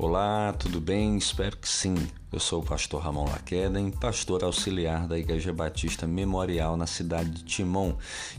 Olá, tudo bem? Espero que sim. Eu sou o pastor Ramon Laqueden, pastor auxiliar da Igreja Batista Memorial na cidade de Timon,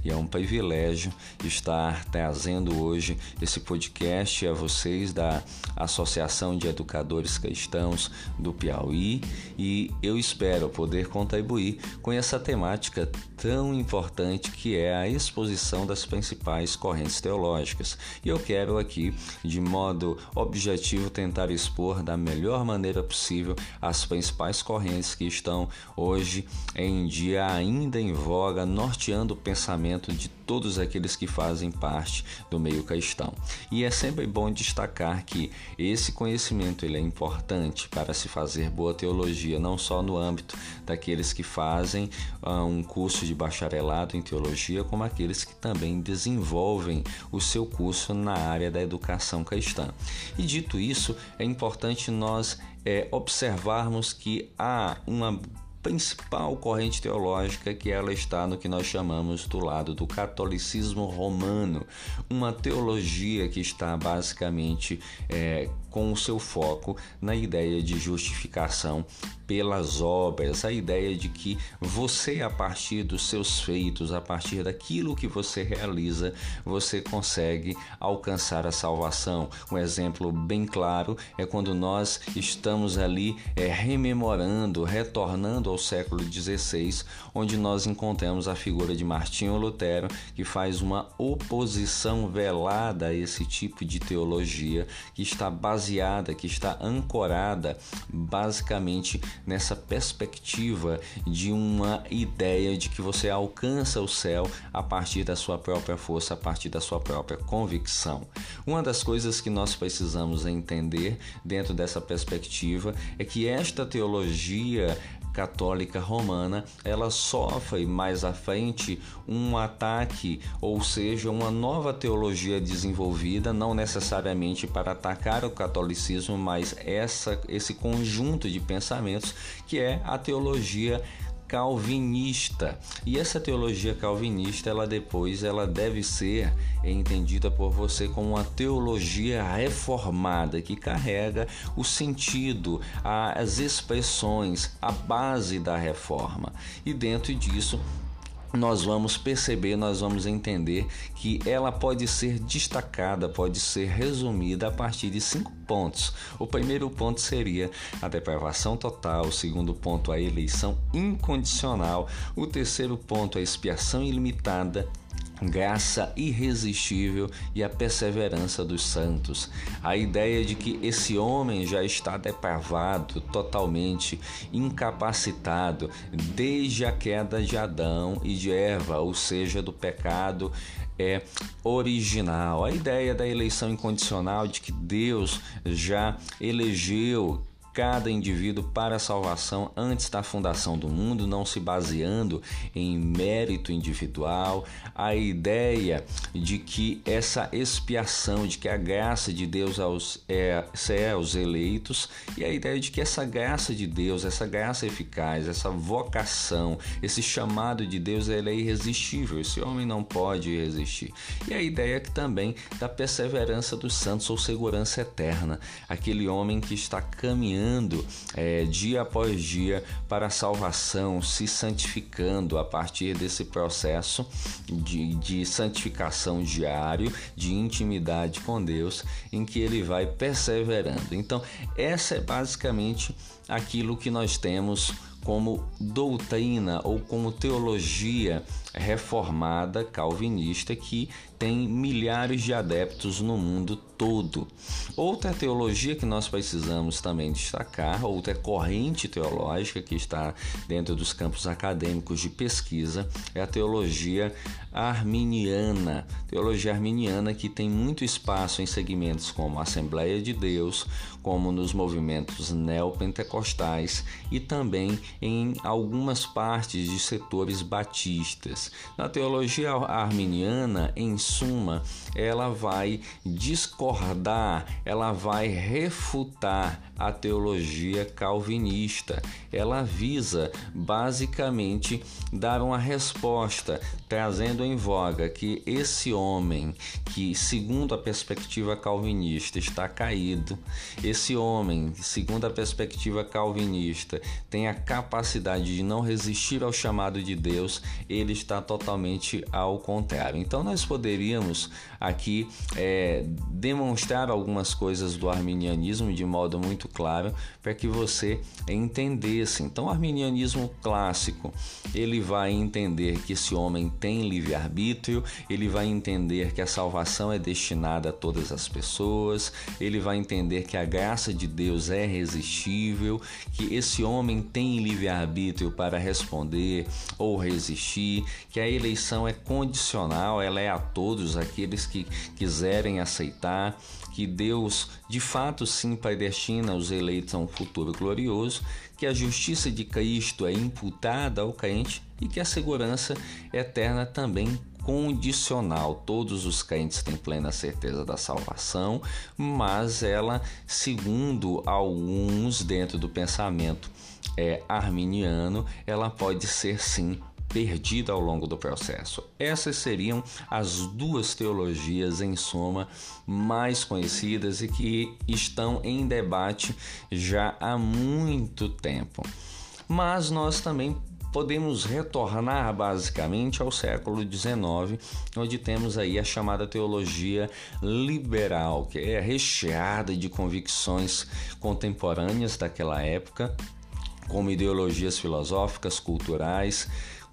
e é um privilégio estar trazendo hoje esse podcast a vocês da Associação de Educadores Cristãos do Piauí, e eu espero poder contribuir com essa temática tão importante que é a exposição das principais correntes teológicas. E eu quero aqui, de modo objetivo, tentar expor da melhor maneira possível as principais correntes que estão hoje em dia ainda em voga, norteando o pensamento de todos aqueles que fazem parte do meio cristão. E é sempre bom destacar que esse conhecimento ele é importante para se fazer boa teologia, não só no âmbito daqueles que fazem uh, um curso de bacharelado em teologia, como aqueles que também desenvolvem o seu curso na área da educação cristã. E dito isso, é importante nós é, observarmos que há uma principal corrente teológica que ela está no que nós chamamos do lado do catolicismo romano, uma teologia que está basicamente é, com o seu foco na ideia de justificação pelas obras, a ideia de que você, a partir dos seus feitos, a partir daquilo que você realiza, você consegue alcançar a salvação. Um exemplo bem claro é quando nós estamos ali é, rememorando, retornando ao século XVI, onde nós encontramos a figura de Martinho Lutero, que faz uma oposição velada a esse tipo de teologia que está baseada, que está ancorada basicamente nessa perspectiva de uma ideia de que você alcança o céu a partir da sua própria força, a partir da sua própria convicção. Uma das coisas que nós precisamos entender dentro dessa perspectiva é que esta teologia católica romana, ela sofre mais à frente um ataque, ou seja, uma nova teologia desenvolvida, não necessariamente para atacar o catolicismo, mas essa, esse conjunto de pensamentos que é a teologia calvinista. E essa teologia calvinista, ela depois ela deve ser entendida por você como uma teologia reformada que carrega o sentido, as expressões, a base da reforma. E dentro disso, nós vamos perceber, nós vamos entender que ela pode ser destacada, pode ser resumida a partir de cinco pontos. O primeiro ponto seria a depravação total, o segundo ponto, a eleição incondicional, o terceiro ponto, a expiação ilimitada graça irresistível e a perseverança dos santos. A ideia de que esse homem já está depravado, totalmente incapacitado desde a queda de Adão e de Eva, ou seja, do pecado é original. A ideia da eleição incondicional de que Deus já elegeu cada indivíduo para a salvação antes da fundação do mundo, não se baseando em mérito individual, a ideia de que essa expiação, de que a graça de Deus aos, é, é aos eleitos, e a ideia de que essa graça de Deus, essa graça eficaz, essa vocação, esse chamado de Deus, ele é irresistível, esse homem não pode resistir. E a ideia que também da perseverança dos santos ou segurança eterna, aquele homem que está caminhando caminhando é, dia após dia para a salvação, se santificando a partir desse processo de, de santificação diário, de intimidade com Deus, em que ele vai perseverando. Então, essa é basicamente aquilo que nós temos como doutrina ou como teologia reformada calvinista que tem milhares de adeptos no mundo todo. Outra teologia que nós precisamos também destacar, outra corrente teológica que está dentro dos campos acadêmicos de pesquisa, é a teologia arminiana. Teologia arminiana que tem muito espaço em segmentos como a Assembleia de Deus, como nos movimentos neopentecostais e também em algumas partes de setores batistas. Na teologia arminiana, em suma, ela vai discordar ela vai refutar a teologia calvinista. Ela visa basicamente dar uma resposta, trazendo em voga que esse homem que, segundo a perspectiva calvinista, está caído, esse homem, segundo a perspectiva calvinista, tem a capacidade de não resistir ao chamado de Deus, ele está totalmente ao contrário. Então, nós poderíamos aqui é, demonstrar algumas coisas do arminianismo de modo muito claro para que você entendesse. Então, o arminianismo clássico, ele vai entender que esse homem tem livre-arbítrio, ele vai entender que a salvação é destinada a todas as pessoas, ele vai entender que a graça de Deus é irresistível, que esse homem tem livre-arbítrio para responder ou resistir, que a eleição é condicional, ela é a todos aqueles que quiserem aceitar que Deus de fato sim predestina os eleitos a um futuro glorioso, que a justiça de Cristo é imputada ao crente e que a segurança eterna também condicional. Todos os crentes têm plena certeza da salvação, mas ela, segundo alguns dentro do pensamento é, arminiano, ela pode ser sim perdida ao longo do processo. Essas seriam as duas teologias, em soma, mais conhecidas e que estão em debate já há muito tempo. Mas nós também podemos retornar basicamente ao século XIX, onde temos aí a chamada teologia liberal, que é recheada de convicções contemporâneas daquela época, como ideologias filosóficas, culturais,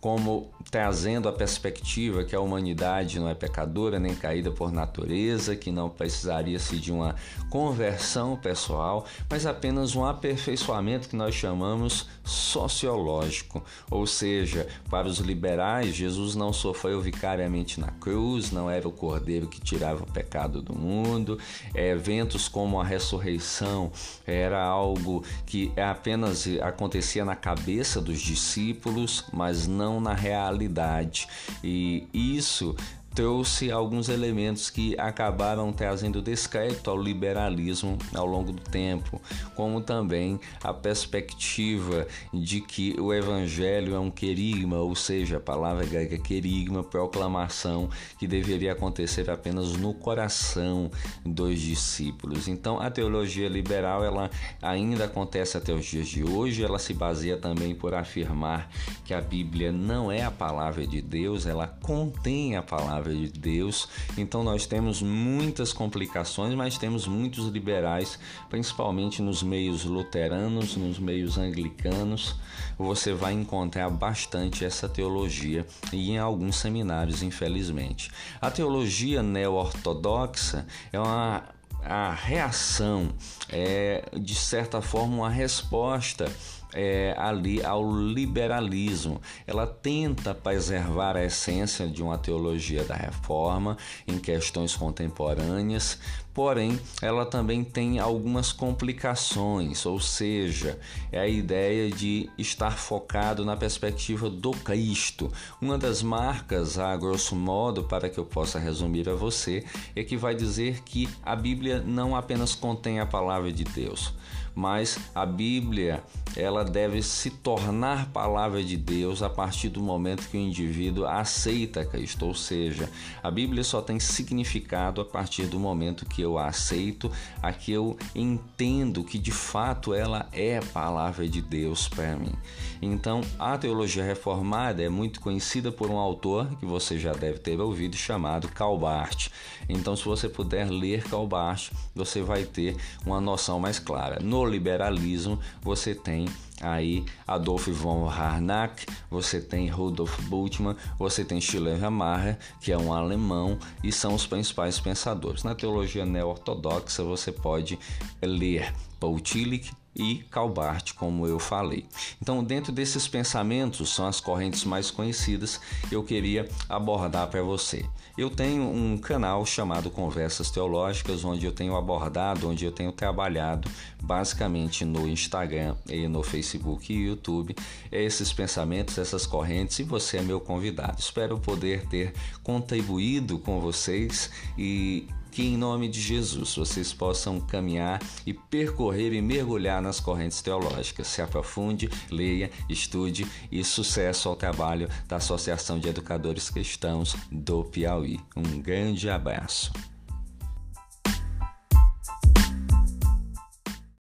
como trazendo a perspectiva que a humanidade não é pecadora nem caída por natureza, que não precisaria-se de uma conversão pessoal, mas apenas um aperfeiçoamento que nós chamamos sociológico. Ou seja, para os liberais, Jesus não sofreu vicariamente na cruz, não era o cordeiro que tirava o pecado do mundo, eventos como a ressurreição era algo que apenas acontecia na cabeça dos discípulos, mas não na realidade. E isso trouxe alguns elementos que acabaram trazendo descrédito ao liberalismo ao longo do tempo, como também a perspectiva de que o evangelho é um querigma, ou seja, a palavra grega querigma, proclamação que deveria acontecer apenas no coração dos discípulos. Então, a teologia liberal ela ainda acontece até os dias de hoje, ela se baseia também por afirmar que a Bíblia não é a palavra de Deus, ela contém a palavra palavra de Deus. Então nós temos muitas complicações, mas temos muitos liberais, principalmente nos meios luteranos, nos meios anglicanos. Você vai encontrar bastante essa teologia e em alguns seminários, infelizmente. A teologia neo-ortodoxa é uma a reação, é de certa forma uma resposta é, ali ao liberalismo. Ela tenta preservar a essência de uma teologia da reforma em questões contemporâneas, porém ela também tem algumas complicações, ou seja, é a ideia de estar focado na perspectiva do Cristo. Uma das marcas, a grosso modo, para que eu possa resumir a você, é que vai dizer que a Bíblia não apenas contém a palavra de Deus, mas a Bíblia ela deve se tornar palavra de Deus a partir do momento que o indivíduo aceita Cristo, ou seja, a Bíblia só tem significado a partir do momento que eu a aceito, a que eu entendo que de fato ela é palavra de Deus para mim. Então, a teologia reformada é muito conhecida por um autor que você já deve ter ouvido chamado Calbart. Então, se você puder ler Calbart, você vai ter uma noção mais clara. No liberalismo, você tem aí Adolf von Harnack, você tem Rudolf Bultmann, você tem Ramarra, que é um alemão e são os principais pensadores. Na teologia neo-ortodoxa você pode ler Paul Tillich, e Calbart, como eu falei. Então, dentro desses pensamentos, são as correntes mais conhecidas que eu queria abordar para você. Eu tenho um canal chamado Conversas Teológicas, onde eu tenho abordado, onde eu tenho trabalhado basicamente no Instagram e no Facebook e YouTube esses pensamentos, essas correntes, e você é meu convidado. Espero poder ter contribuído com vocês e que em nome de Jesus vocês possam caminhar e percorrer e mergulhar nas correntes teológicas. Se aprofunde, leia, estude e sucesso ao trabalho da Associação de Educadores Cristãos do Piauí. Um grande abraço.